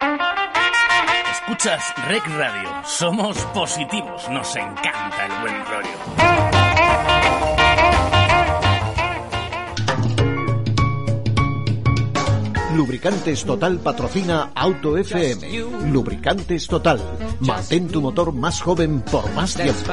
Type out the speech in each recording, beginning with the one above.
Escuchas Rec Radio. Somos positivos. Nos encanta el buen rollo. Lubricantes Total patrocina Auto FM. Lubricantes Total. Mantén tu motor más joven por más tiempo.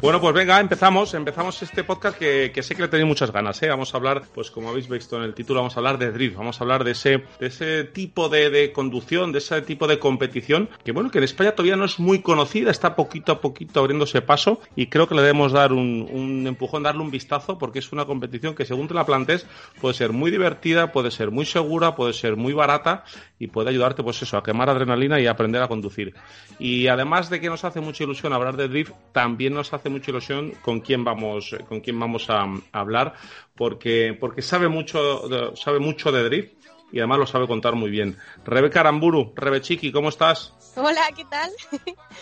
Bueno, pues venga, empezamos. Empezamos este podcast que, sé que le tenéis muchas ganas. ¿eh? Vamos a hablar, pues como habéis visto en el título, vamos a hablar de drift. Vamos a hablar de ese, de ese tipo de, conducción, de ese tipo de competición, que bueno, que en España todavía no es muy conocida, está poquito a poquito abriéndose paso y creo que le debemos dar un, un empujón, darle un vistazo, porque es una competición que según te la plantes puede ser muy divertida, puede ser muy segura, puede ser muy barata y puede ayudarte, pues eso, a quemar adrenalina y aprender a conducir. Y además de que nos hace mucha ilusión hablar de drift, también nos hace mucha ilusión con quién vamos, con quién vamos a, hablar, porque, porque sabe mucho, de, sabe mucho de drift y además lo sabe contar muy bien. Rebeca Aramburu, Rebe Chiqui, ¿cómo estás? Hola, ¿qué tal?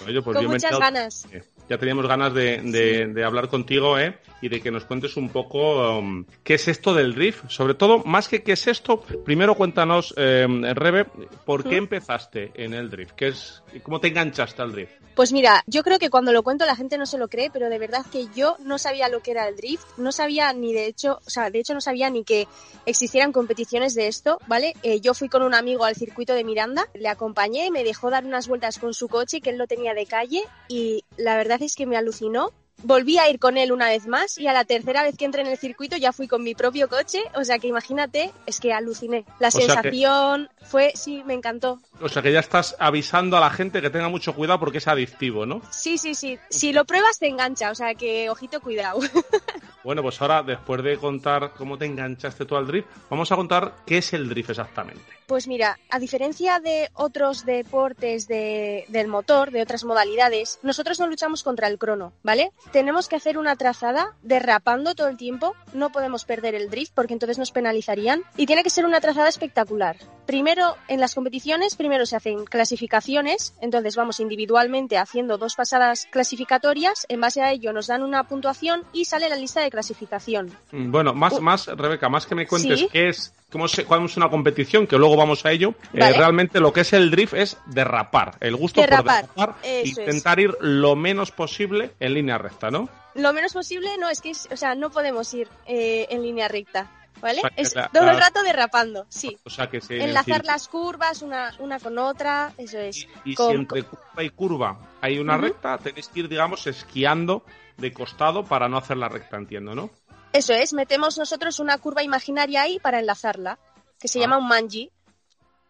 Oye, pues con muchas ganas. Ya teníamos ganas de, de, de, hablar contigo, ¿eh? Y de que nos cuentes un poco um, qué es esto del drift. Sobre todo, más que qué es esto, primero cuéntanos, eh, Rebe, ¿por qué empezaste en el drift? ¿Qué es, ¿Cómo te enganchaste al drift? Pues mira, yo creo que cuando lo cuento la gente no se lo cree, pero de verdad que yo no sabía lo que era el drift, no sabía ni de hecho, o sea, de hecho no sabía ni que existieran competiciones de esto, ¿vale? Eh, yo fui con un amigo al circuito de Miranda, le acompañé, me dejó dar unas vueltas con su coche, que él lo tenía de calle, y la verdad es que me alucinó volví a ir con él una vez más y a la tercera vez que entré en el circuito ya fui con mi propio coche, o sea que imagínate, es que aluciné. La o sensación que... fue, sí, me encantó. O sea que ya estás avisando a la gente que tenga mucho cuidado porque es adictivo, ¿no? Sí, sí, sí. Si lo pruebas te engancha, o sea que ojito cuidado. Bueno, pues ahora, después de contar cómo te enganchaste tú al drift, vamos a contar qué es el drift exactamente. Pues mira, a diferencia de otros deportes de, del motor, de otras modalidades, nosotros no luchamos contra el crono, ¿vale? Tenemos que hacer una trazada derrapando todo el tiempo, no podemos perder el drift porque entonces nos penalizarían y tiene que ser una trazada espectacular. Primero, en las competiciones, primero se hacen clasificaciones, entonces vamos individualmente haciendo dos pasadas clasificatorias, en base a ello nos dan una puntuación y sale la lista de clasificación. Bueno, más, más, Rebeca, más que me cuentes ¿Sí? qué es, cuál es una competición, que luego vamos a ello, vale. eh, realmente lo que es el drift es derrapar, el gusto derrapar, por derrapar intentar es. ir lo menos posible en línea recta, ¿no? Lo menos posible, no, es que, es, o sea, no podemos ir eh, en línea recta. ¿Vale? O sea, es la, todo el rato derrapando, sí. O sea que se, Enlazar decir... las curvas una, una con otra, eso es. Y, y con... si entre curva y curva hay una uh -huh. recta, tenéis que ir, digamos, esquiando de costado para no hacer la recta, entiendo, ¿no? Eso es, metemos nosotros una curva imaginaria ahí para enlazarla, que se ah. llama un manji.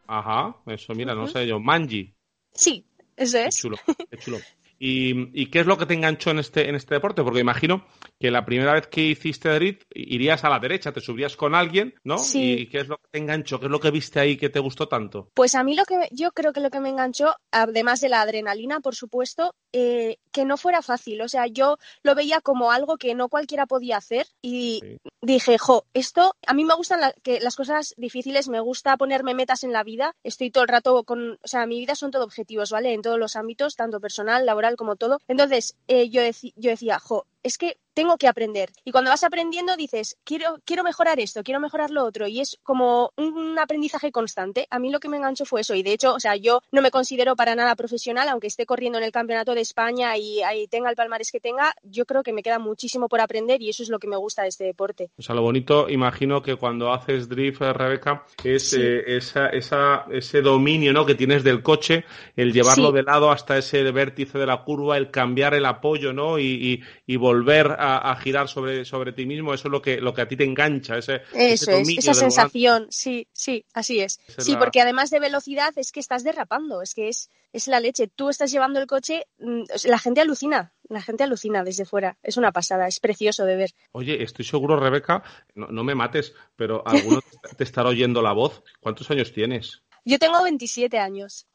Ajá, eso, mira, uh -huh. no sé yo, manji. Sí, eso es. Qué chulo, qué chulo. ¿Y, ¿Y, qué es lo que te enganchó en este, en este deporte? Porque imagino que la primera vez que hiciste drift irías a la derecha, te subías con alguien, ¿no? Sí. ¿Y qué es lo que te enganchó? ¿Qué es lo que viste ahí que te gustó tanto? Pues a mí lo que yo creo que lo que me enganchó, además de la adrenalina, por supuesto, eh, que no fuera fácil. O sea, yo lo veía como algo que no cualquiera podía hacer y sí. dije, jo, esto, a mí me gustan la, que las cosas difíciles, me gusta ponerme metas en la vida. Estoy todo el rato con, o sea, mi vida son todo objetivos, ¿vale? En todos los ámbitos, tanto personal, laboral, como todo. Entonces, eh, yo, dec yo decía, jo, es que tengo que aprender. Y cuando vas aprendiendo dices, quiero, quiero mejorar esto, quiero mejorar lo otro. Y es como un aprendizaje constante. A mí lo que me enganchó fue eso. Y de hecho, o sea, yo no me considero para nada profesional, aunque esté corriendo en el Campeonato de España y ahí tenga el palmarés que tenga, yo creo que me queda muchísimo por aprender y eso es lo que me gusta de este deporte. O sea, lo bonito, imagino que cuando haces drift, Rebeca, es sí. eh, esa, esa, ese dominio ¿no? que tienes del coche, el llevarlo sí. de lado hasta ese vértice de la curva, el cambiar el apoyo ¿no? y, y, y volver volver a, girar sobre, sobre ti mismo, eso es lo que, lo que a ti te engancha, ese, eso es, esa sensación, sí, sí, así es. sí, porque además de velocidad es que estás derrapando, es que es, es la leche. Tú estás llevando el coche, mm, la gente alucina, la gente alucina desde fuera. Es una pasada, es precioso de ver. Oye, estoy seguro, Rebeca, no, no me mates, pero alguno te estará oyendo la voz. ¿Cuántos años tienes? Yo tengo 27 años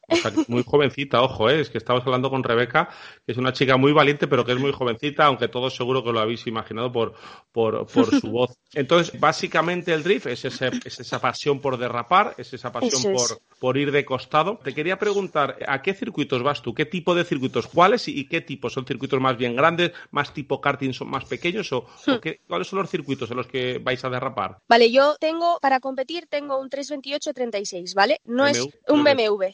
muy jovencita, ojo, ¿eh? es que estamos hablando con Rebeca, que es una chica muy valiente, pero que es muy jovencita, aunque todos seguro que lo habéis imaginado por, por, su voz. Entonces, básicamente el drift es, es esa pasión por derrapar, es esa pasión por, por ir de costado. Te quería preguntar, ¿a qué circuitos vas tú? ¿Qué tipo de circuitos? ¿Cuáles y, qué tipo? ¿Son circuitos más bien grandes, más tipo karting, son más pequeños? ¿O, hmm. cuáles son los circuitos en los que vais a derrapar? Vale, yo tengo, para competir, tengo un 328-36, ¿vale? No es un BMW,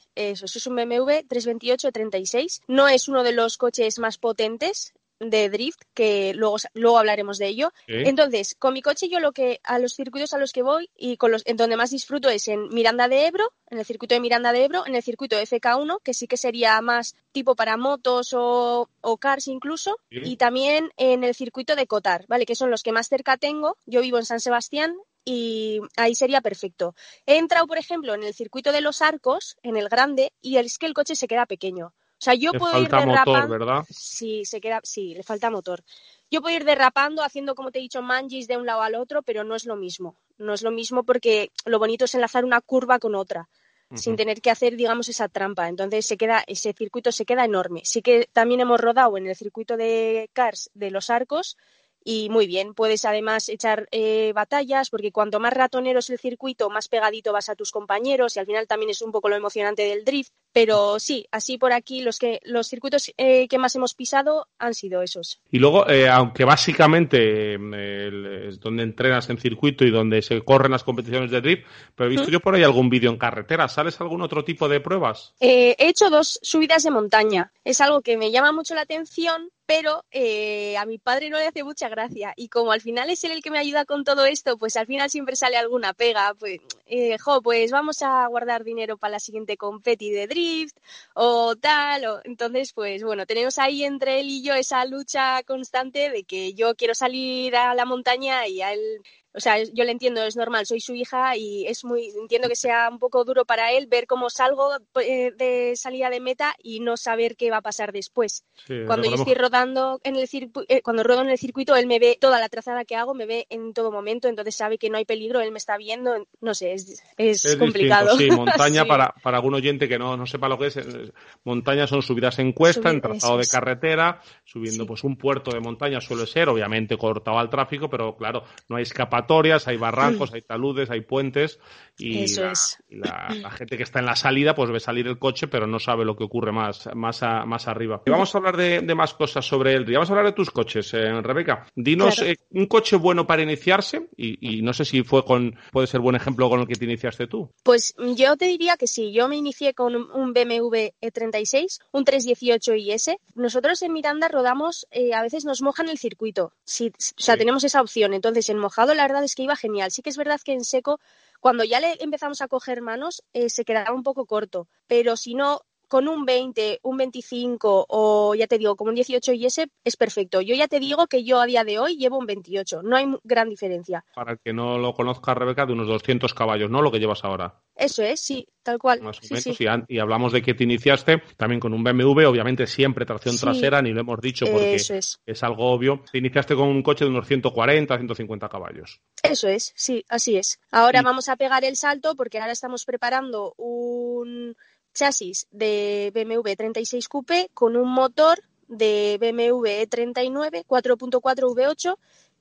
eso es un BMW 328-36. No es uno de los coches más potentes de drift, que luego, luego hablaremos de ello. Entonces, con mi coche yo lo que a los circuitos a los que voy y con los en donde más disfruto es en Miranda de Ebro, en el circuito de Miranda de Ebro, en el circuito FK1, que sí que sería más tipo para motos o, cars incluso, y también en el circuito de Cotar, ¿vale? Que son los que más cerca tengo. Yo vivo en San Sebastián y ahí sería perfecto. He entrado, por ejemplo, en el circuito de los arcos, en el grande, y es que el coche se queda pequeño. O sea, yo puedo ir derrapando. Motor, ¿verdad? Sí, se queda, sí, le falta motor. Yo puedo ir derrapando, haciendo, como te he dicho, manjis de un lado al otro, pero no es lo mismo. No es lo mismo porque lo bonito es enlazar una curva con otra, sin tener que hacer, digamos, esa trampa. Entonces se queda, ese circuito se queda enorme. Sí que también hemos rodado en el circuito de Cars de los arcos y muy bien. Puedes además echar eh, batallas porque cuanto más ratonero es el circuito, más pegadito vas a tus compañeros y al final también es un poco lo emocionante del drift. Pero sí, así por aquí los que los circuitos eh, que más hemos pisado han sido esos. Y luego, eh, aunque básicamente es donde entrenas en circuito y donde se corren las competiciones de drift, pero he visto yo por ahí algún vídeo en carretera. ¿Sales algún otro tipo de pruebas? he hecho dos subidas de montaña. Es algo que me llama mucho la atención pero eh, a mi padre no le hace mucha gracia y como al final es él el que me ayuda con todo esto, pues al final siempre sale alguna pega, pues, eh, jo, pues vamos a guardar dinero para la siguiente competi de drift o tal, o, entonces pues bueno, tenemos ahí entre él y yo esa lucha constante de que yo quiero salir a la montaña y a él o sea, yo le entiendo, es normal, soy su hija y es muy, entiendo que sea un poco duro para él ver cómo salgo eh, de salida de meta y no saber qué va a pasar después. cuando yo estoy rodando en el circuito, eh, cuando rodo en el circuito, él me ve toda la trazada que hago, me ve en todo momento, entonces sabe que no hay peligro, él me está viendo, no sé, es, es, complicado. Sí, montaña para, para algún oyente que no, no sepa lo que es, eh, montaña son subidas en cuesta, en trazado de carretera, subiendo pues un puerto de montaña suele ser, obviamente cortado al tráfico, pero claro, no hay escapatoria hay barrancos, hay taludes, hay puentes y, la, gente que está en la salida pues ve salir el coche pero no sabe lo que ocurre más, más, más arriba. Y vamos a hablar de, más cosas sobre el Vamos a hablar de tus coches, eh, Rebeca. Dinos eh, un coche bueno para iniciarse y, no sé si fue con, puede ser buen ejemplo con el que te iniciaste tú. Pues yo te diría que sí. Yo me inicié con un, BMW E36, un 318 IS. Nosotros en Miranda rodamos, eh, a veces nos mojan el circuito. Si, o sea, tenemos esa opción. Entonces, en mojado, la verdad es que iba genial. Sí que es verdad que en seco, cuando ya le empezamos a coger manos, eh, se quedaba un poco corto. Pero si no, con un 20, un 25 o ya te digo, como un 18 y ese es perfecto. Yo ya te digo que yo a día de hoy llevo un 28, no hay gran diferencia. Para el que no lo conozca, Rebeca, de unos 200 caballos, ¿no? Lo que llevas ahora. Eso es, sí, tal cual. Más o menos, Y, hablamos de que te iniciaste también con un BMW, obviamente siempre tracción trasera, ni lo hemos dicho porque es. es. algo obvio. Te iniciaste con un coche de unos 140, 150 caballos. Eso es, sí, así es. Ahora vamos a pegar el salto porque ahora estamos preparando un chasis de BMW 36 Coupe con un motor de BMW E39 4.4 V8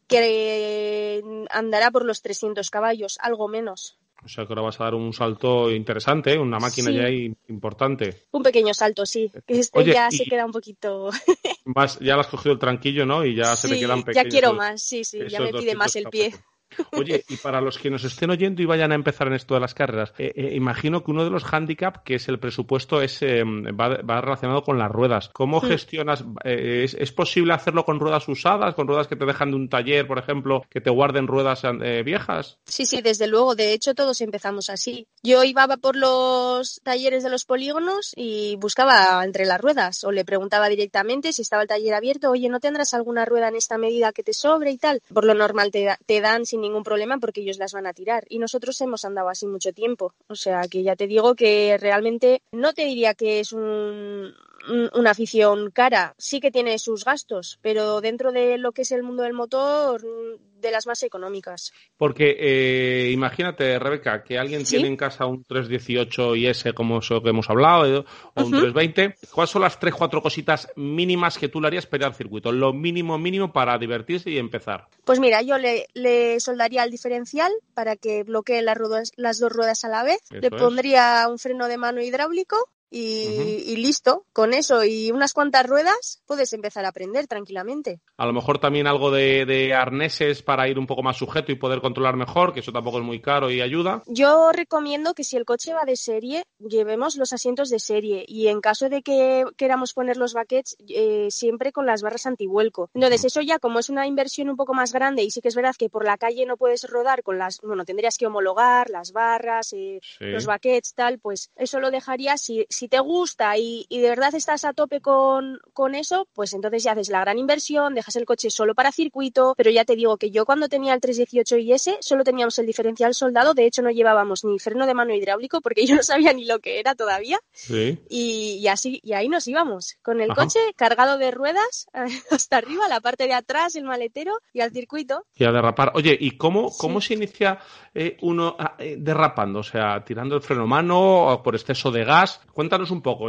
que andará por los 300 caballos, algo menos. O sea que ahora vas a dar un salto interesante, ¿eh? una máquina ya importante. Un pequeño salto, sí. Este ya se queda un poquito. ya le has cogido el tranquillo, ¿no? Y ya se te quedan pequeños. Ya quiero más, sí, sí, ya me pide más el pie. Oye, y para los que nos estén oyendo y vayan a empezar en esto de las carreras, eh, eh, imagino que uno de los hándicaps, que es el presupuesto, es eh, va, relacionado con las ruedas. ¿Cómo gestionas? es, posible hacerlo con ruedas usadas, con ruedas que te dejan de un taller, por ejemplo, que te guarden ruedas viejas? Sí, sí, desde luego. De hecho, todos empezamos así. Yo iba por los talleres de los polígonos y buscaba entre las ruedas o le preguntaba directamente si estaba el taller abierto, oye, ¿no tendrás alguna rueda en esta medida que te sobre y tal? Por lo normal te, te dan sin ningún problema porque ellos las van a tirar. Y nosotros hemos andado así mucho tiempo. O sea que ya te digo que realmente no te diría que es un, una afición cara. Sí que tiene sus gastos, pero dentro de lo que es el mundo del motor, de las más económicas. Porque eh, imagínate, Rebeca, que alguien tiene en casa un 318 IS, como eso que hemos hablado, eh, o un 320. ¿Cuáles son las tres, cuatro cositas mínimas que tú le harías para el circuito? Lo mínimo, mínimo para divertirse y empezar. Pues mira, yo le, le soldaría el diferencial para que bloquee las, las dos ruedas a la vez. le pondría un freno de mano hidráulico y, listo, con eso y unas cuantas ruedas puedes empezar a aprender tranquilamente. A lo mejor también algo de, arneses para ir un poco más sujeto y poder controlar mejor, que eso tampoco es muy caro y ayuda. Yo recomiendo que si el coche va de serie, llevemos los asientos de serie y en caso de que queramos poner los baquets, eh, siempre con las barras antivuelco. Entonces, eso ya como es una inversión un poco más grande y sí que es verdad que por la calle no puedes rodar con las, bueno, tendrías que homologar las barras, eh, los baquets, tal, pues eso lo dejaría si si te gusta y, de verdad estás a tope con, con, eso, pues entonces ya haces la gran inversión, dejas el coche solo para circuito, pero ya te digo que yo cuando tenía el 318 IS solo teníamos el diferencial soldado, de hecho no llevábamos ni freno de mano hidráulico porque yo no sabía ni lo que era todavía. Y, así, y ahí nos íbamos, con el coche cargado de ruedas hasta arriba, la parte de atrás, el maletero y al circuito. Y a derrapar. Oye, ¿y cómo, cómo se inicia eh, uno ah, eh, derrapando? O sea, tirando el freno mano o por exceso de gas. Cuéntanos un poco.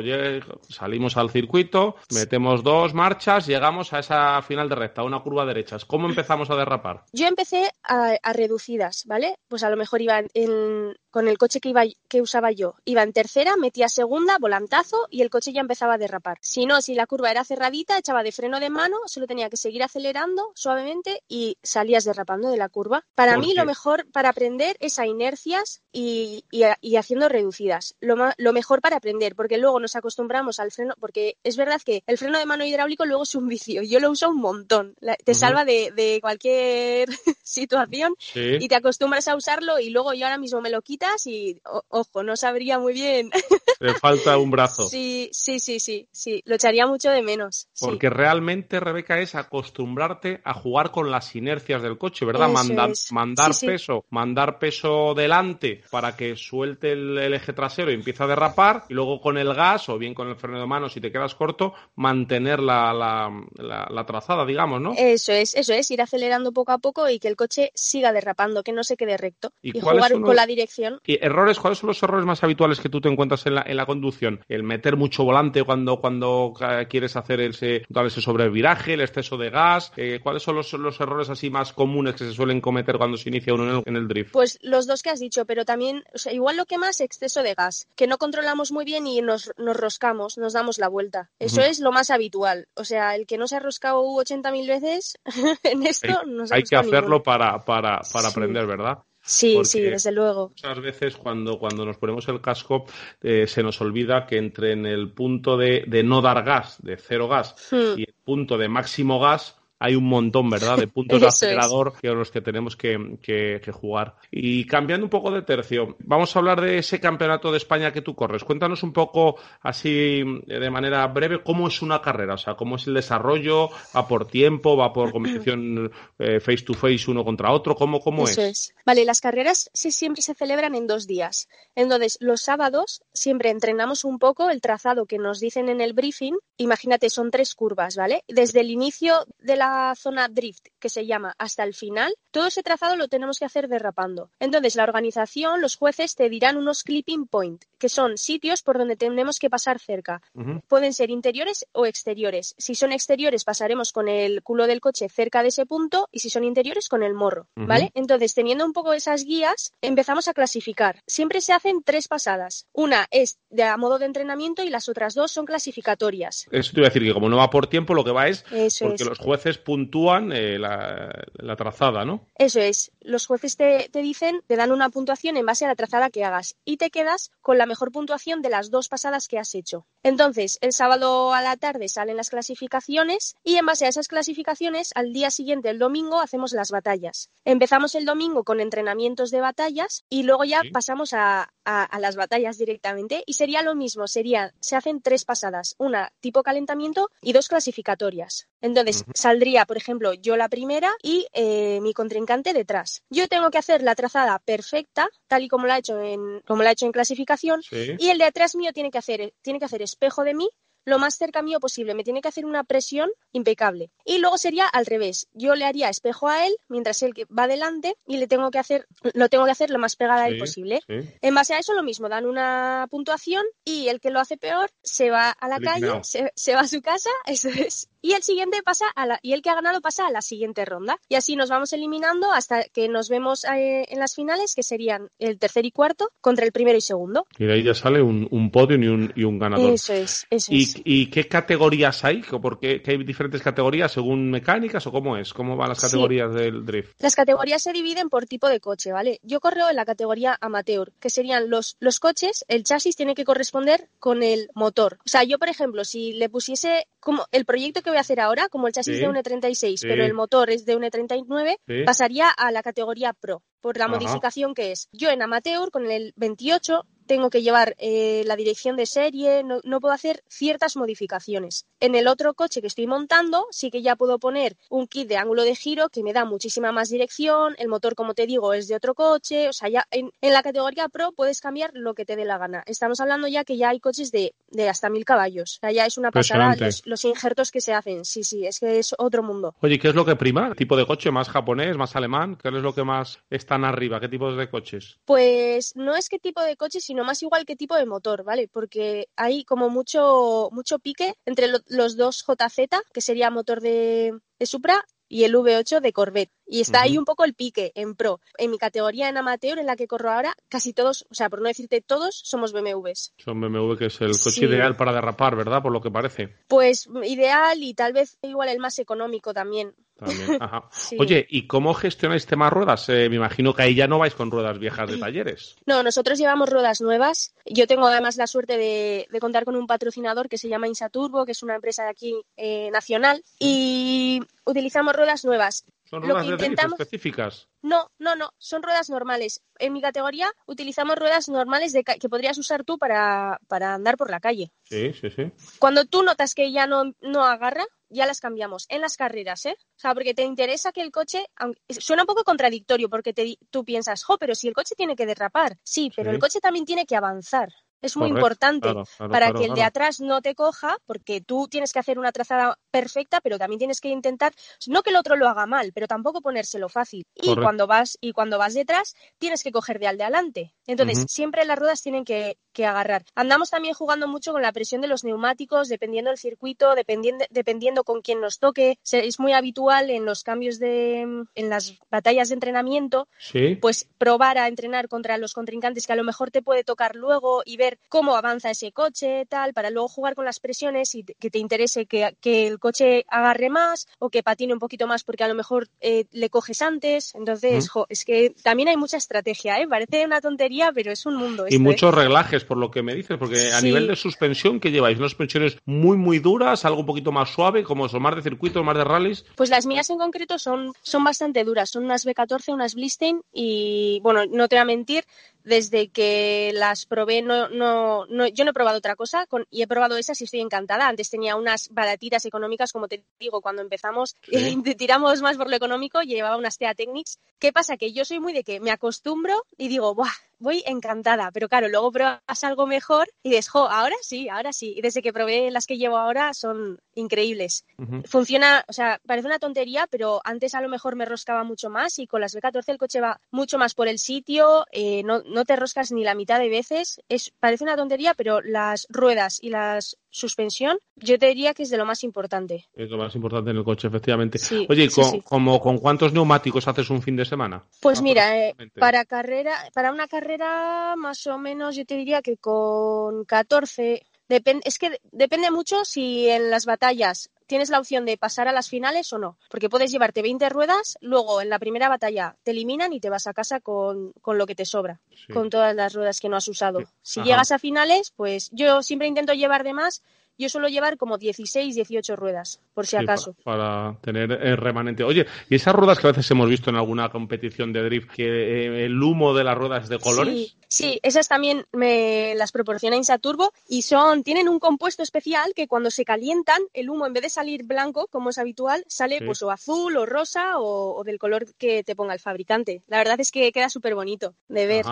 Salimos al circuito, metemos dos marchas, llegamos a esa final de recta, una curva derecha. ¿Cómo empezamos a derrapar? Yo empecé a, reducidas, ¿vale? Pues a lo mejor iba en, con el coche que, iba, que usaba yo. Iba en tercera, metía segunda, volantazo y el coche ya empezaba a derrapar. Si no, si la curva era cerradita, echaba de freno de mano, solo tenía que seguir acelerando suavemente y salías derrapando de la curva. Para mí lo mejor para aprender es a inercias y, y, haciendo reducidas. Lo, lo mejor para aprender, porque luego nos acostumbramos al freno, porque es verdad que el freno de mano hidráulico luego es un vicio. Yo lo uso un montón. te salva de, de cualquier situación y te acostumbras a usarlo y luego yo ahora mismo me lo quita y, ojo, no sabría muy bien. Le falta un brazo. Sí, sí, sí, sí, sí, lo echaría mucho de menos. Porque realmente, Rebeca, es acostumbrarte a jugar con las inercias del coche, ¿verdad? mandar, mandar peso, mandar peso delante para que suelte el, eje trasero y empiece a derrapar, y luego con el gas o bien con el freno de mano, si te quedas corto, mantener la, la, trazada, digamos, ¿no? Eso es, eso es, ir acelerando poco a poco y que el coche siga derrapando, que no se quede recto. Y, jugar con la dirección ¿Y errores? ¿Cuáles son los errores más habituales que tú te encuentras en la, en la conducción? El meter mucho volante cuando, cuando quieres hacer ese, ese sobreviraje, el exceso de gas. Eh, ¿Cuáles son los, los, errores así más comunes que se suelen cometer cuando se inicia uno en el, drift? Pues los dos que has dicho, pero también, o sea, igual lo que más, exceso de gas, que no controlamos muy bien y nos, nos roscamos, nos damos la vuelta. Eso es lo más habitual. O sea, el que no se ha roscado 80.000 veces en esto, no se Hay que hacerlo para, para, para aprender, ¿verdad? Sí, sí, desde luego. Muchas veces cuando, cuando nos ponemos el casco eh, se nos olvida que entre en el punto de, de no dar gas, de cero gas, hmm. y el punto de máximo gas, hay un montón, ¿verdad?, de puntos de acelerador que los que tenemos que, que, jugar. Y cambiando un poco de tercio, vamos a hablar de ese campeonato de España que tú corres. Cuéntanos un poco, así de manera breve, cómo es una carrera, o sea, cómo es el desarrollo, va por tiempo, va por competición eh, face to face uno contra otro, cómo, cómo Eso es? Vale, las carreras sí, siempre se celebran en dos días. Entonces, los sábados siempre entrenamos un poco el trazado que nos dicen en el briefing. Imagínate, son tres curvas, ¿vale? Desde el inicio de la zona drift que se llama hasta el final, todo ese trazado lo tenemos que hacer derrapando. Entonces, la organización, los jueces te dirán unos clipping point, que son sitios por donde tenemos que pasar cerca. Pueden ser interiores o exteriores. Si son exteriores, pasaremos con el culo del coche cerca de ese punto y si son interiores, con el morro, ¿vale? Entonces, teniendo un poco esas guías, empezamos a clasificar. Siempre se hacen tres pasadas. Una es de a modo de entrenamiento y las otras dos son clasificatorias. Eso te iba a decir que como no va por tiempo, lo que va es porque los jueces puntúan eh, la, trazada, ¿no? Eso es. los jueces te, te, dicen, te dan una puntuación en base a la trazada que hagas y te quedas con la mejor puntuación de las dos pasadas que has hecho. Entonces, el sábado a la tarde salen las clasificaciones y en base a esas clasificaciones, al día siguiente, el domingo, hacemos las batallas. Empezamos el domingo con entrenamientos de batallas y luego ya sí. pasamos a, a, a, las batallas directamente y sería lo mismo, sería, se hacen tres pasadas, una tipo calentamiento y dos clasificatorias. Entonces, uh -huh. saldría, por ejemplo, yo la primera y eh, mi contrincante detrás. Yo tengo que hacer la trazada perfecta, tal y como la he hecho en, como la he hecho en clasificación, sí. y el de atrás mío tiene que hacer, tiene que hacer espejo de mí lo más cerca mío posible. Me tiene que hacer una presión impecable. Y luego sería al revés. Yo le haría espejo a él mientras él va adelante y le tengo que hacer, lo tengo que hacer lo más pegada sí, a él posible. Sí. En base a eso lo mismo, dan una puntuación y el que lo hace peor se va a la calle, se, se, va a su casa, eso es. Y el siguiente pasa a la, y el que ha ganado pasa a la siguiente ronda. Y así nos vamos eliminando hasta que nos vemos eh, en las finales, que serían el tercer y cuarto contra el primero y segundo. Y de ahí ya sale un, un podio y un, y un ganador. Eso es, eso y, es. ¿Y qué categorías hay? Porque hay diferentes categorías según mecánicas o cómo es? ¿Cómo van las categorías sí. del drift? Las categorías se dividen por tipo de coche, ¿vale? Yo corro en la categoría amateur, que serían los, los coches, el chasis tiene que corresponder con el motor. O sea, yo, por ejemplo, si le pusiese como el proyecto que voy a hacer ahora, como el chasis sí. de 1.36, sí. pero el motor es de 1.39, sí. pasaría a la categoría Pro por la Ajá. modificación que es. Yo en amateur, con el 28, tengo que llevar eh, la dirección de serie, no, no, puedo hacer ciertas modificaciones. En el otro coche que estoy montando, sí que ya puedo poner un kit de ángulo de giro que me da muchísima más dirección, el motor, como te digo, es de otro coche, o sea, ya en, en la categoría Pro puedes cambiar lo que te dé la gana. Estamos hablando ya que ya hay coches de, de hasta mil caballos, o sea, ya es una pasada los, los, injertos que se hacen, sí, sí, es que es otro mundo. Oye, ¿qué es lo que prima? ¿Tipo de coche más japonés, más alemán? ¿Qué es lo que más están arriba? ¿Qué tipos de coches? Pues no es qué tipo de coche, sino más igual qué tipo de motor, ¿vale? Porque hay como mucho, mucho pique entre lo, los dos JZ, que sería motor de, de Supra, y el V8 de Corvette. Y está uh -huh. ahí un poco el pique en pro. En mi categoría en amateur, en la que corro ahora, casi todos, o sea, por no decirte todos, somos BMWs. Son BMW, que es el coche sí. ideal para derrapar, ¿verdad? Por lo que parece. Pues ideal y tal vez igual el más económico también. También, ajá. sí. Oye, ¿y cómo gestionáis temas ruedas? Eh, me imagino que ahí ya no vais con ruedas viejas de talleres. No, nosotros llevamos ruedas nuevas. Yo tengo además la suerte de, de contar con un patrocinador que se llama Insaturbo, que es una empresa de aquí eh, nacional, y utilizamos ruedas nuevas. ¿Son ruedas Lo que intentamos... específicas? No, no, no, son ruedas normales. En mi categoría utilizamos ruedas normales de que podrías usar tú para, para andar por la calle. Sí, sí, sí. Cuando tú notas que ya no, no agarra, ya las cambiamos en las carreras, ¿eh? O sea, porque te interesa que el coche, aunque, suena un poco contradictorio porque te, tú piensas, jo, pero si el coche tiene que derrapar, sí, pero sí. el coche también tiene que avanzar. Es muy Correcto, importante claro, claro, para claro, que el de atrás no te coja, porque tú tienes que hacer una trazada perfecta, pero también tienes que intentar, no que el otro lo haga mal, pero tampoco ponérselo fácil. Y cuando vas y cuando vas detrás, tienes que coger de al de adelante. Entonces, uh -huh. siempre las ruedas tienen que, que, agarrar. Andamos también jugando mucho con la presión de los neumáticos, dependiendo del circuito, dependiendo, dependiendo con quién nos toque. Es muy habitual en los cambios de, en las batallas de entrenamiento, ¿Sí? pues probar a entrenar contra los contrincantes que a lo mejor te puede tocar luego y ver ver cómo avanza ese coche, tal, para luego jugar con las presiones y que te interese que, que el coche agarre más o que patine un poquito más porque a lo mejor eh, le coges antes. Entonces, jo, es que también hay mucha estrategia, ¿eh? Parece una tontería, pero es un mundo. Y esto, muchos ¿eh? reglajes, por lo que me dices, porque sí. a nivel de suspensión, ¿qué lleváis? ¿Unas suspensiones muy, muy duras, algo un poquito más suave, como son más de circuitos, más de rallies? Pues las mías en concreto son, son bastante duras, son unas B14, unas Blistein y, bueno, no te voy a mentir, desde que las probé, no, no, no, yo no he probado otra cosa con, y he probado esas y estoy encantada. Antes tenía unas baratitas económicas, como te digo, cuando empezamos, sí. tiramos más por lo económico, llevaba unas TEA Technics. ¿Qué pasa? Que yo soy muy de que me acostumbro y digo, ¡buah! Voy encantada, pero claro, luego pruebas algo mejor y dices, jo, ahora sí, ahora sí. Y desde que probé las que llevo ahora son increíbles. Uh -huh. Funciona, o sea, parece una tontería, pero antes a lo mejor me roscaba mucho más y con las B14 el coche va mucho más por el sitio, eh, no, no te roscas ni la mitad de veces. Es, parece una tontería, pero las ruedas y las suspensión, yo te diría que es de lo más importante. Es lo más importante en el coche, efectivamente. Sí, Oye, sí, con, sí. Como, ¿con cuántos neumáticos haces un fin de semana? Pues mira, eh, para carrera, para una carrera más o menos yo te diría que con 14, Depende, es que depende mucho si en las batallas tienes la opción de pasar a las finales o no, porque puedes llevarte 20 ruedas, luego en la primera batalla te eliminan y te vas a casa con, con lo que te sobra, con todas las ruedas que no has usado. Si llegas a finales, pues yo siempre intento llevar de más yo suelo llevar como 16, 18 ruedas, por si acaso. para, tener el remanente. Oye, ¿y esas ruedas que a veces hemos visto en alguna competición de drift, que eh, el humo de las ruedas de colores? Sí, esas también me las proporciona Insaturbo y son, tienen un compuesto especial que cuando se calientan, el humo en vez de salir blanco, como es habitual, sale pues o azul o rosa o, del color que te ponga el fabricante. La verdad es que queda súper bonito de ver.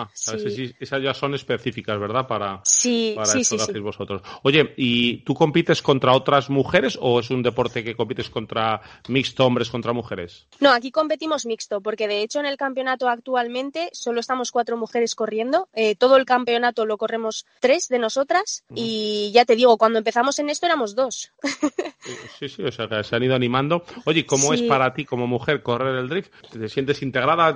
esas ya son específicas, ¿verdad? Para, sí, para sí, eso que vosotros. Oye, ¿y tú compites contra otras mujeres o es un deporte que compites contra mixto, hombres contra mujeres? No, aquí competimos mixto, porque de hecho en el campeonato actualmente solo estamos cuatro mujeres corriendo eh, todo el campeonato lo corremos tres de nosotras y ya te digo, cuando empezamos en esto éramos dos. sí, sí, o sea, que se han ido animando. Oye, ¿cómo es para ti como mujer correr el drift? ¿Te sientes integrada?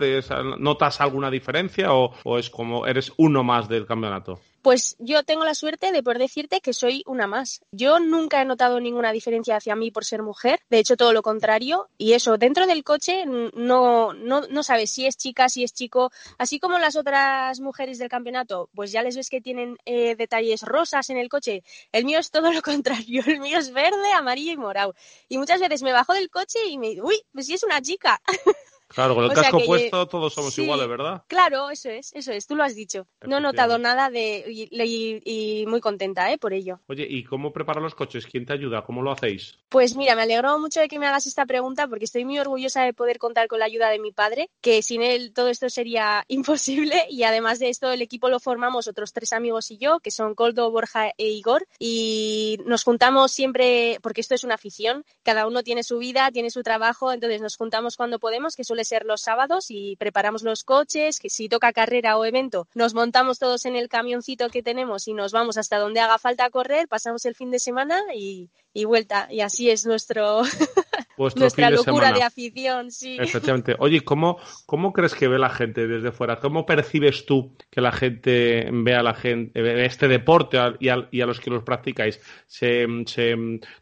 ¿Notas alguna diferencia o es como eres uno más del campeonato? Pues yo tengo la suerte de poder decirte que soy una más. Yo nunca he notado ninguna diferencia hacia mí por ser mujer, de hecho todo lo contrario, y eso, dentro del coche no, no, no sabes si es chica, si es chico, así como las otras mujeres del campeonato, pues ya les ves que tienen eh, detalles rosas en el coche, el mío es todo lo contrario, el mío es verde, amarillo y morado. Y muchas veces me bajo del coche y me digo, uy, pues si es una chica. Claro, con el casco puesto todos somos iguales, ¿verdad? Claro, eso es, eso es, tú lo has dicho. No he notado nada de y, muy contenta, ¿eh? Por ello. Oye, ¿y cómo preparar los coches? ¿Quién te ayuda? ¿Cómo lo hacéis? Pues mira, me alegro mucho de que me hagas esta pregunta porque estoy muy orgullosa de poder contar con la ayuda de mi padre, que sin él todo esto sería imposible y además de esto el equipo lo formamos otros tres amigos y yo, que son Coldo, Borja e Igor y nos juntamos siempre, porque esto es una afición, cada uno tiene su vida, tiene su trabajo, entonces nos juntamos cuando podemos, que suele ser los sábados y preparamos los coches, que si toca carrera o evento, nos montamos todos en el camioncito que tenemos y nos vamos hasta donde haga falta correr, pasamos el fin de semana y, y vuelta. Y así es nuestro nuestra locura de, afición, sí. Efectivamente. Oye, ¿cómo, ¿cómo crees que ve la gente desde fuera? ¿Cómo percibes tú que la gente ve a la gente, este deporte y a, y a los que los practicáis? ¿Se, ¿Se,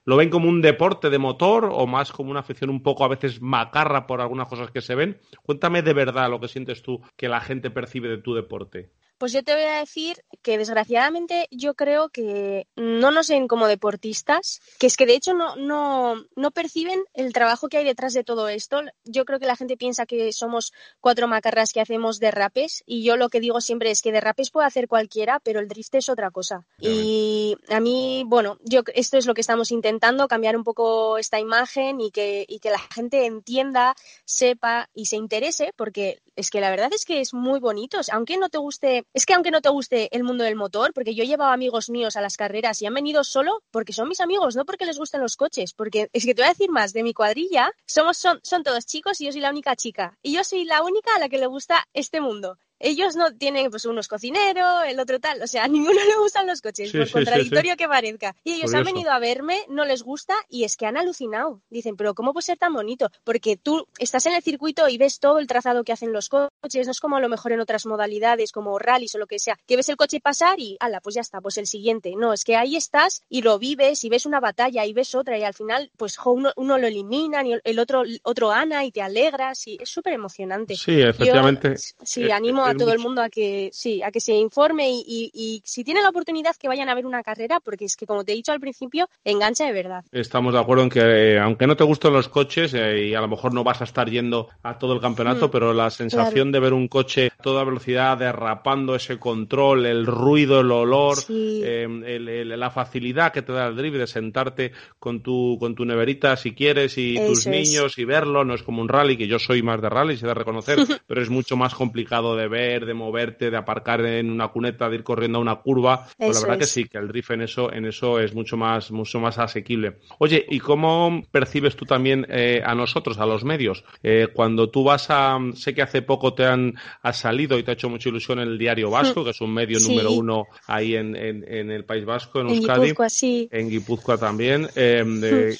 lo ven como un deporte de motor o más como una afición un poco a veces macarra por algunas cosas que se ven? Cuéntame de verdad lo que sientes tú que la gente percibe de tu deporte. Pues yo te voy a decir que desgraciadamente yo creo que no nos ven como deportistas, que es que de hecho no, no, no perciben el trabajo que hay detrás de todo esto. Yo creo que la gente piensa que somos cuatro macarras que hacemos derrapes y yo lo que digo siempre es que derrapes puede hacer cualquiera, pero el drift es otra cosa. Y a mí, bueno, yo esto es lo que estamos intentando, cambiar un poco esta imagen y que, y que la gente entienda, sepa y se interese, porque es que la verdad es que es muy bonito. Aunque no te guste es que aunque no te guste el mundo del motor, porque yo he llevado amigos míos a las carreras y han venido solo porque son mis amigos, no porque les gusten los coches, porque es que te voy a decir más, de mi cuadrilla somos son, son todos chicos y yo soy la única chica. Y yo soy la única a la que le gusta este mundo ellos no tienen pues unos cocineros, el otro tal, o sea, a ninguno le gustan los coches, por contradictorio que parezca. Y ellos han venido a verme, no les gusta y es que han alucinado. Dicen, pero ¿cómo puede ser tan bonito? Porque tú estás en el circuito y ves todo el trazado que hacen los coches, no es como a lo mejor en otras modalidades como rallies o lo que sea, que ves el coche pasar y, ala, pues ya está, pues el siguiente. No, es que ahí estás y lo vives y ves una batalla y ves otra y al final, pues uno, lo eliminan y el otro, otro gana y te alegras y es súper emocionante. Sí, efectivamente. sí, eh, animo a todo el mundo a que sí, a que se informe y, si tiene la oportunidad que vayan a ver una carrera, porque es que como te he dicho al principio, engancha de verdad. Estamos de acuerdo en que eh, aunque no te gusten los coches eh, y a lo mejor no vas a estar yendo a todo el campeonato, mm, pero la sensación de ver un coche a toda velocidad derrapando ese control, el ruido, el olor, eh, la facilidad que te da el drift de sentarte con tu con tu neverita si quieres y tus niños y verlo, no es como un rally que yo soy más de rally, se de reconocer, pero es mucho más complicado de ver de moverte, de aparcar en una cuneta, de ir corriendo a una curva. Pues la verdad que sí, que el drift en eso, en eso es mucho más, mucho más asequible. Oye, ¿y cómo percibes tú también eh, a nosotros, a los medios? Eh, cuando tú vas a, sé que hace poco te han salido y te ha hecho mucha ilusión el Diario Vasco, que es un medio número uno ahí en, en, el País Vasco, en Euskadi. En Guipúzcoa, sí. En Guipúzcoa también. Eh, de,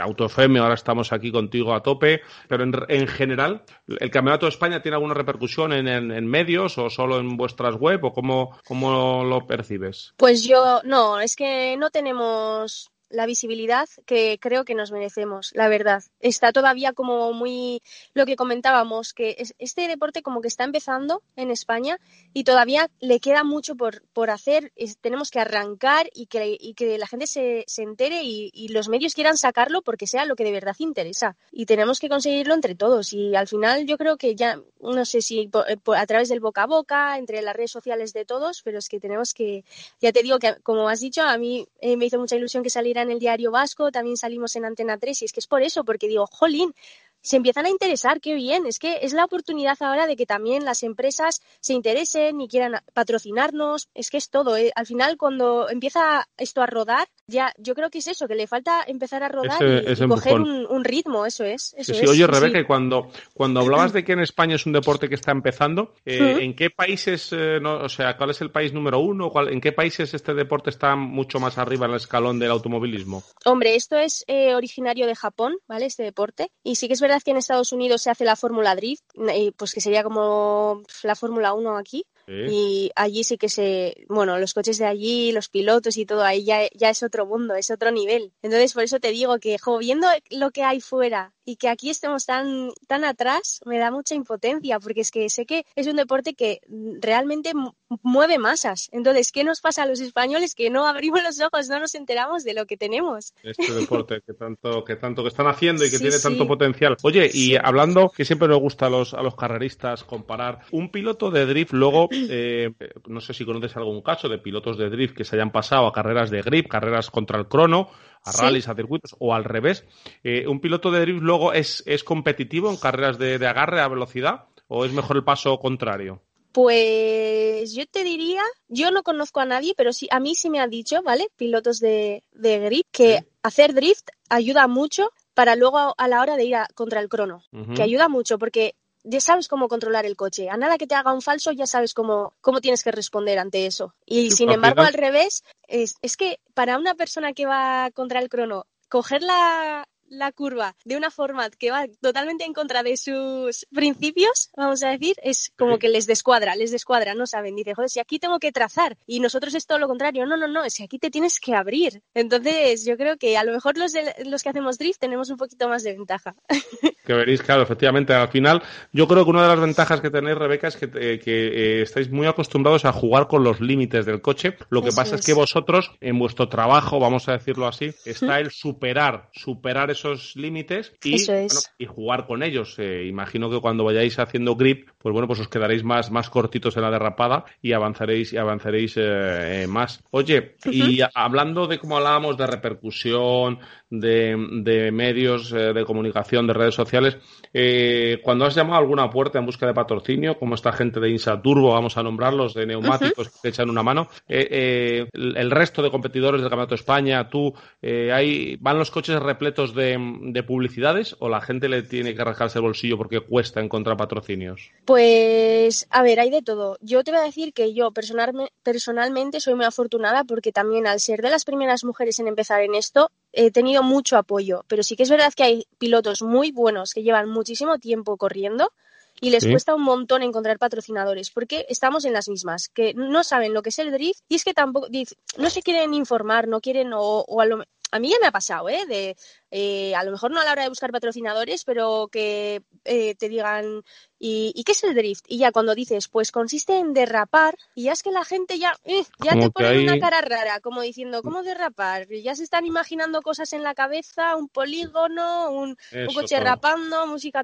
AutoFM, ahora estamos aquí contigo a tope, pero en, en general, ¿el Campeonato de España tiene alguna repercusión en, en medios? o solo en vuestras web o cómo, cómo lo percibes? Pues yo no, es que no tenemos la visibilidad que creo que nos merecemos, la verdad. Está todavía como muy lo que comentábamos, que este deporte como que está empezando en España y todavía le queda mucho por, por hacer. tenemos que arrancar y que, y que la gente se, se entere y, y, los medios quieran sacarlo porque sea lo que de verdad interesa. Y tenemos que conseguirlo entre todos. Y al final yo creo que ya, no sé si a través del boca a boca, entre las redes sociales de todos, pero es que tenemos que, ya te digo que como has dicho, a mí eh, me hizo mucha ilusión que saliera en el diario Vasco, también salimos en Antena 3 y es que es por eso, porque digo, jolín, se empiezan a interesar, qué bien, es que es la oportunidad ahora de que también las empresas se interesen y quieran patrocinarnos, es que es todo, ¿eh? al final cuando empieza esto a rodar, ya yo creo que es eso, que le falta empezar a rodar y, coger un, ritmo, eso es. Eso sí, oye Rebeca, cuando, cuando hablabas de que en España es un deporte que está empezando, eh, ¿en qué países, eh, o sea, cuál es el país número uno? ¿En qué países este deporte está mucho más arriba en el escalón del automovilismo? Hombre, esto es originario de Japón, ¿vale? Este deporte, y sí que es verdad verdad que en Estados Unidos se hace la Fórmula Drift, pues que sería como la Fórmula 1 aquí. Y allí sí que se, bueno, los coches de allí, los pilotos y todo, ahí ya, ya es otro mundo, es otro nivel. Entonces, por eso te digo que, jo, viendo lo que hay fuera y que aquí estemos tan, tan atrás me da mucha impotencia porque es que sé que es un deporte que realmente mueve masas. Entonces, ¿qué nos pasa a los españoles que no abrimos los ojos, no nos enteramos de lo que tenemos? Este deporte que tanto que tanto que están haciendo y que tiene tanto potencial. Oye, y hablando que siempre nos gusta a los a los carreristas comparar un piloto de drift luego eh, no sé si conoces algún caso de pilotos de drift que se hayan pasado a carreras de grip, carreras contra el crono a rallies, a circuitos, o al revés. Eh, ¿Un piloto de drift luego es, es competitivo en carreras de, agarre a velocidad o es mejor el paso contrario? Pues yo te diría, yo no conozco a nadie, pero sí, a mí sí me ha dicho, ¿vale? Pilotos de, de grip, que hacer drift ayuda mucho para luego a la hora de ir contra el crono, que ayuda mucho porque ya sabes cómo controlar el coche. A nada que te haga un falso, ya sabes cómo, cómo tienes que responder ante eso. Y sin embargo, al revés, es, es que para una persona que va contra el crono, coger la, la curva de una forma que va totalmente en contra de sus principios, vamos a decir, es como que les descuadra, les descuadra, no saben. Dice, joder, si aquí tengo que trazar y nosotros es todo lo contrario. No, no, no, es que aquí te tienes que abrir. Entonces, yo creo que a lo mejor los, de, los que hacemos drift tenemos un poquito más de ventaja. Que veréis, claro, efectivamente, al final, yo creo que una de las ventajas que tenéis, Rebeca, es que, eh, que eh, estáis muy acostumbrados a jugar con los límites del coche. Lo que pasa es. que vosotros, en vuestro trabajo, vamos a decirlo así, está el superar, superar esos límites y, y jugar con ellos. Eh, imagino que cuando vayáis haciendo grip, pues bueno, pues os quedaréis más, más cortitos en la derrapada y avanzaréis y avanzaréis eh, eh, más. Oye, y hablando de cómo hablábamos de repercusión, de, de medios de comunicación, de redes sociales, cuando has llamado a alguna puerta en busca de patrocinio, como esta gente de Insa Turbo, vamos a nombrarlos, de neumáticos que te echan una mano, el resto de competidores del Campeonato de España, tú, hay, van los coches repletos de, de publicidades o la gente le tiene que rascarse el bolsillo porque cuesta encontrar patrocinios? Pues, a ver, hay de todo. Yo te voy a decir que yo personalmente soy muy afortunada porque también al ser de las primeras mujeres en empezar en esto, he tenido mucho apoyo. Pero sí que es verdad que hay pilotos muy buenos que llevan muchísimo tiempo corriendo y les cuesta un montón encontrar patrocinadores porque estamos en las mismas, que no saben lo que es el drift y es que tampoco no se quieren informar, no quieren o, o a, lo, a mí ya me ha pasado, ¿eh? De, eh, a lo mejor no a la hora de buscar patrocinadores, pero que eh, te digan, ¿y, qué es el drift? Y ya cuando dices, pues consiste en derrapar, y ya es que la gente ya, eh, ya te pone una cara rara, como diciendo, ¿cómo derrapar? Ya se están imaginando cosas en la cabeza, un polígono, un, coche derrapando, música...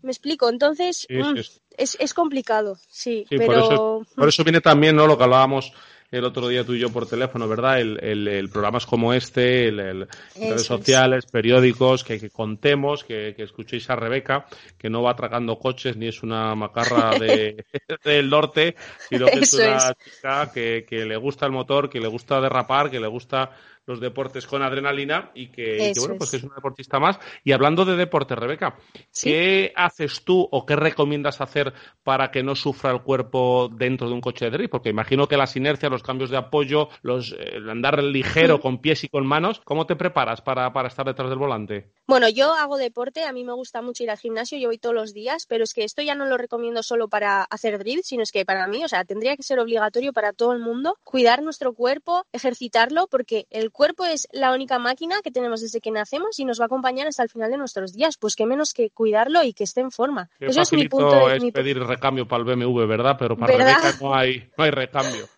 Me explico, entonces mm, es, es, complicado, sí, pero... Por eso, por eso viene también ¿no? lo que hablábamos el otro día tú y yo por teléfono, ¿verdad? El, el, programas como este, el, redes sociales, periódicos, que, contemos, que, escuchéis a Rebeca, que no va atracando coches ni es una macarra de, del norte, sino que es una chica que, que le gusta el motor, que le gusta derrapar, que le gusta los deportes con adrenalina y que, bueno, pues es una deportista más. Y hablando de deporte, Rebeca, ¿qué haces tú o qué recomiendas hacer para que no sufra el cuerpo dentro de un coche de drift? Porque imagino que las inercias, los cambios de apoyo, los el andar ligero con pies y con manos, ¿cómo te preparas para, para estar detrás del volante? Bueno, yo hago deporte, a mí me gusta mucho ir al gimnasio, yo voy todos los días, pero es que esto ya no lo recomiendo solo para hacer drift, sino es que para mí, o sea, tendría que ser obligatorio para todo el mundo cuidar nuestro cuerpo, ejercitarlo, porque el cuerpo es la única máquina que tenemos desde que nacemos y nos va a acompañar hasta el final de nuestros días. Pues qué menos que cuidarlo y que esté en forma. Eso es mi punto de es pedir recambio para el BMW, ¿verdad? Pero para Rebeca no hay, no hay recambio.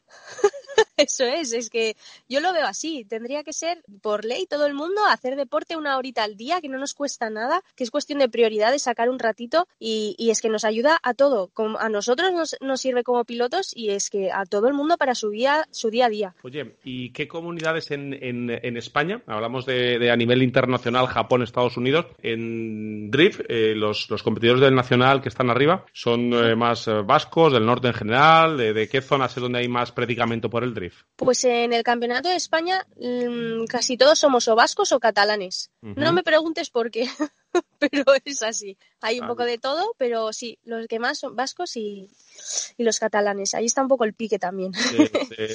Eso es, es que yo lo veo así. Tendría que ser por ley todo el mundo hacer deporte una horita al día, que no nos cuesta nada, que es cuestión de prioridades, sacar un ratito y, es que nos ayuda a todo. A nosotros nos, nos, sirve como pilotos y es que a todo el mundo para su día, su día a día. Oye, ¿y qué comunidades en, en, España? Hablamos de, a nivel internacional, Japón, Estados Unidos. En Drift, eh, los, los, competidores del Nacional que están arriba son eh, más eh, vascos, del norte en general. ¿De, de qué zonas es donde hay más predicamento por el Drift? Pues en el Campeonato de España mm, casi todos somos o vascos o catalanes. No me preguntes por qué, pero es así. Hay un poco de todo, pero sí, los que más son vascos y, los catalanes. Ahí está un poco el pique también.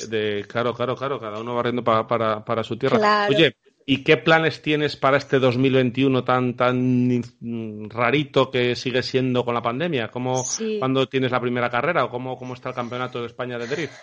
De, claro, claro, claro, cada uno barriendo para, para, su tierra. Oye, ¿Y qué planes tienes para este 2021 tan tan rarito que sigue siendo con la pandemia? ¿Cómo, ¿Cuándo tienes la primera carrera o cómo, cómo está el campeonato de España de drift?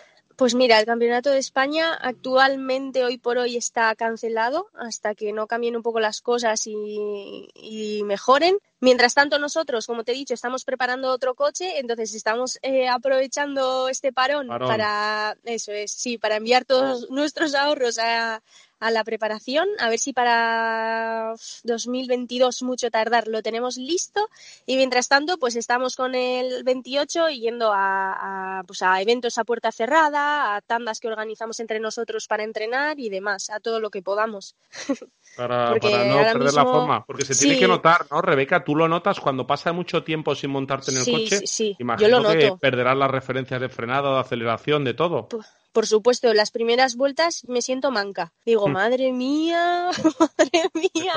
Pues mira, el Campeonato de España actualmente, hoy por hoy, está cancelado hasta que no cambien un poco las cosas y, mejoren. Mientras tanto, nosotros, como te he dicho, estamos preparando otro coche, entonces estamos eh, aprovechando este parón, para, eso es, sí, para enviar todos nuestros ahorros a, a la preparación, a ver si para 2022 mucho tardar lo tenemos listo y mientras tanto pues estamos con el 28 yendo a, pues a eventos a puerta cerrada, a tandas que organizamos entre nosotros para entrenar y demás, a todo lo que podamos. Para, no perder la forma, porque se tiene que notar, ¿no? Rebeca, tú lo notas cuando pasa mucho tiempo sin montarte en el coche. Sí, sí, Imagino yo lo noto. que perderás las referencias de frenado, de aceleración, de todo. Por supuesto, las primeras vueltas me siento manca. Digo, hmm. madre mía, madre mía,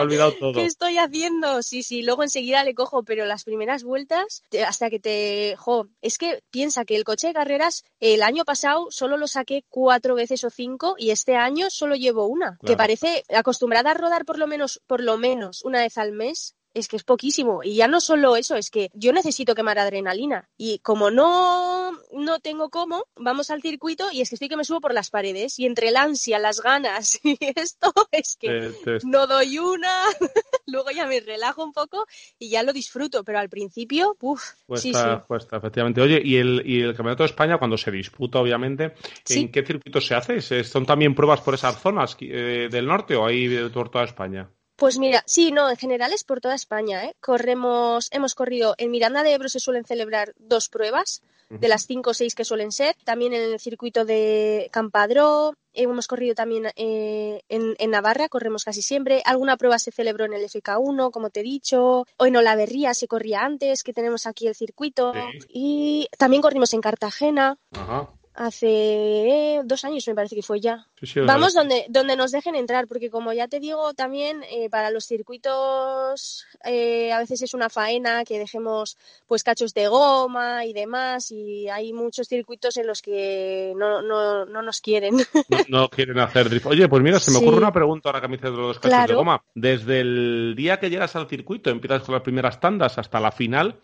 ¿qué estoy haciendo? Sí, sí, luego enseguida le cojo, pero las primeras vueltas, hasta que te... Jo, es que piensa que el coche de carreras, el año pasado solo lo saqué cuatro veces o cinco y este año solo llevo una, que parece acostumbrada a rodar por lo menos, por lo menos una vez al mes es que es poquísimo. Y ya no solo eso, es que yo necesito quemar adrenalina. Y como no, no tengo cómo, vamos al circuito y es que estoy que me subo por las paredes. Y entre el ansia, las ganas y esto, es que no doy una, luego ya me relajo un poco y ya lo disfruto. Pero al principio, uff, sí, sí. Cuesta, efectivamente. Oye, ¿y el, ¿y el Campeonato de España, cuando se disputa, obviamente, en qué circuito se hace? ¿Son también pruebas por esas zonas eh, del norte o hay por toda España? Pues mira, sí, no, en general es por toda España. ¿eh? Corremos, hemos corrido en Miranda de Ebro se suelen celebrar dos pruebas de las cinco o seis que suelen ser. También en el circuito de Campadró, hemos corrido también eh, en, Navarra, corremos casi siempre. Alguna prueba se celebró en el FK1, como te he dicho. O en Olaverría se corría antes, que tenemos aquí el circuito. Y también corrimos en Cartagena. Ajá hace dos años me parece que fue ya. Vamos donde, donde nos dejen entrar, porque como ya te digo, también eh, para los circuitos eh, a veces es una faena que dejemos pues cachos de goma y demás, y hay muchos circuitos en los que no, no, no nos quieren. No, quieren hacer drift. Oye, pues mira, se me ocurre una pregunta ahora que me dices de los cachos de goma. Desde el día que llegas al circuito, empiezas con las primeras tandas hasta la final,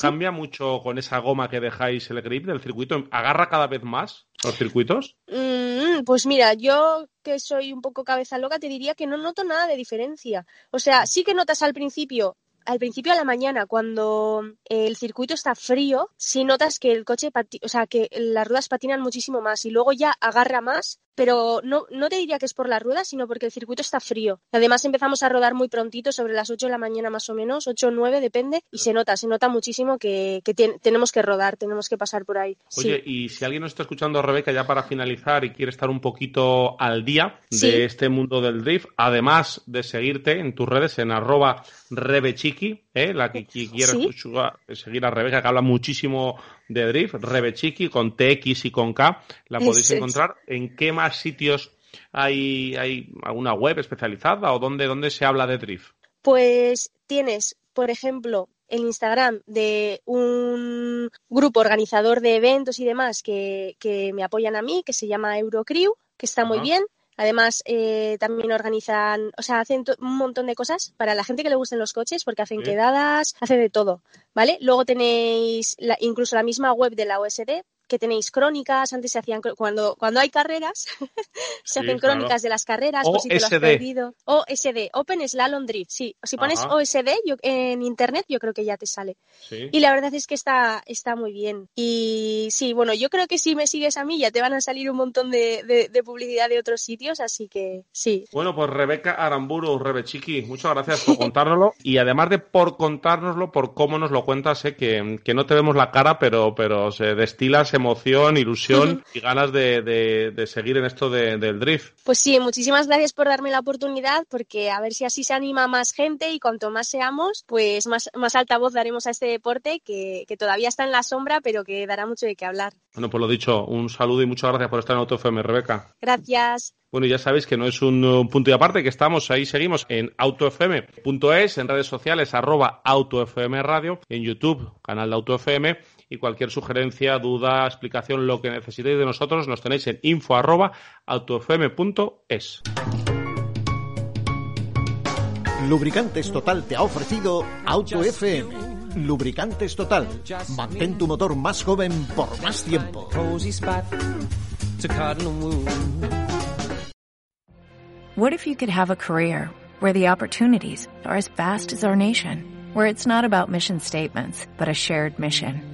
¿Cambia mucho con esa goma que dejáis el grip del circuito? ¿Agarra cada vez más los circuitos? Mm, pues mira, yo que soy un poco cabeza loca te diría que no noto nada de diferencia. O sea, sí que notas al principio al principio a la mañana, cuando el circuito está frío, sí notas que el coche, o sea, que las ruedas patinan muchísimo más y luego ya agarra más pero no, no te diría que es por la rueda, sino porque el circuito está frío. Además empezamos a rodar muy prontito, sobre las 8 de la mañana más o menos, 8 o 9 depende, y se nota, se nota muchísimo que, tenemos que rodar, tenemos que pasar por ahí. Oye, y si alguien nos está escuchando, Rebeca, ya para finalizar y quiere estar un poquito al día de este mundo del drift, además de seguirte en tus redes en arroba rebechiqui, ¿eh? la que quiere seguir a Rebeca, que habla muchísimo de Drift, Rebechiqui, con TX y con K, la podéis encontrar. ¿En qué más sitios hay, hay alguna web especializada o dónde, dónde se habla de Drift? Pues tienes, por ejemplo, el Instagram de un grupo organizador de eventos y demás que, que me apoyan a mí, que se llama Eurocrew, que está muy bien. Además, eh, también organizan, o sea, hacen un montón de cosas para la gente que le gusten los coches, porque hacen quedadas, hacen de todo, ¿vale? Luego tenéis incluso la misma web de la OSD, que tenéis crónicas, antes se hacían, cuando, cuando hay carreras, se hacen crónicas de las carreras, por si te lo has perdido. OSD, Open Slalom Drift, sí. Si pones OSD yo, en internet, yo creo que ya te sale. Y la verdad es que está, está muy bien. Y sí, bueno, yo creo que si me sigues a mí ya te van a salir un montón de, de, publicidad de otros sitios, así que sí. Bueno, pues Rebeca Aramburu, Rebechiqui, muchas gracias por contárnoslo. y además de por contárnoslo, por cómo nos lo cuentas, sé que, que no te vemos la cara, pero, pero se destilas emoción, ilusión y ganas de, de, seguir en esto del drift. Pues sí, muchísimas gracias por darme la oportunidad, porque a ver si así se anima más gente y cuanto más seamos, pues más, más alta voz daremos a este deporte que, que todavía está en la sombra, pero que dará mucho de qué hablar. Bueno, pues lo dicho, un saludo y muchas gracias por estar en AutoFM, Rebeca. Gracias. Bueno, ya sabéis que no es un, punto y aparte, que estamos ahí, seguimos en autofm.es, en redes sociales, arroba autofm radio, en YouTube, canal de autofm, y cualquier sugerencia, duda, explicación, lo que necesitéis de nosotros, nos tenéis en info arroba autofm.es. Lubricantes Total te ha ofrecido Auto FM. Lubricantes Total. Mantén tu motor más joven por más tiempo. What if you could have a career where the opportunities are as vast as our nation, where it's not about mission statements, but a shared mission?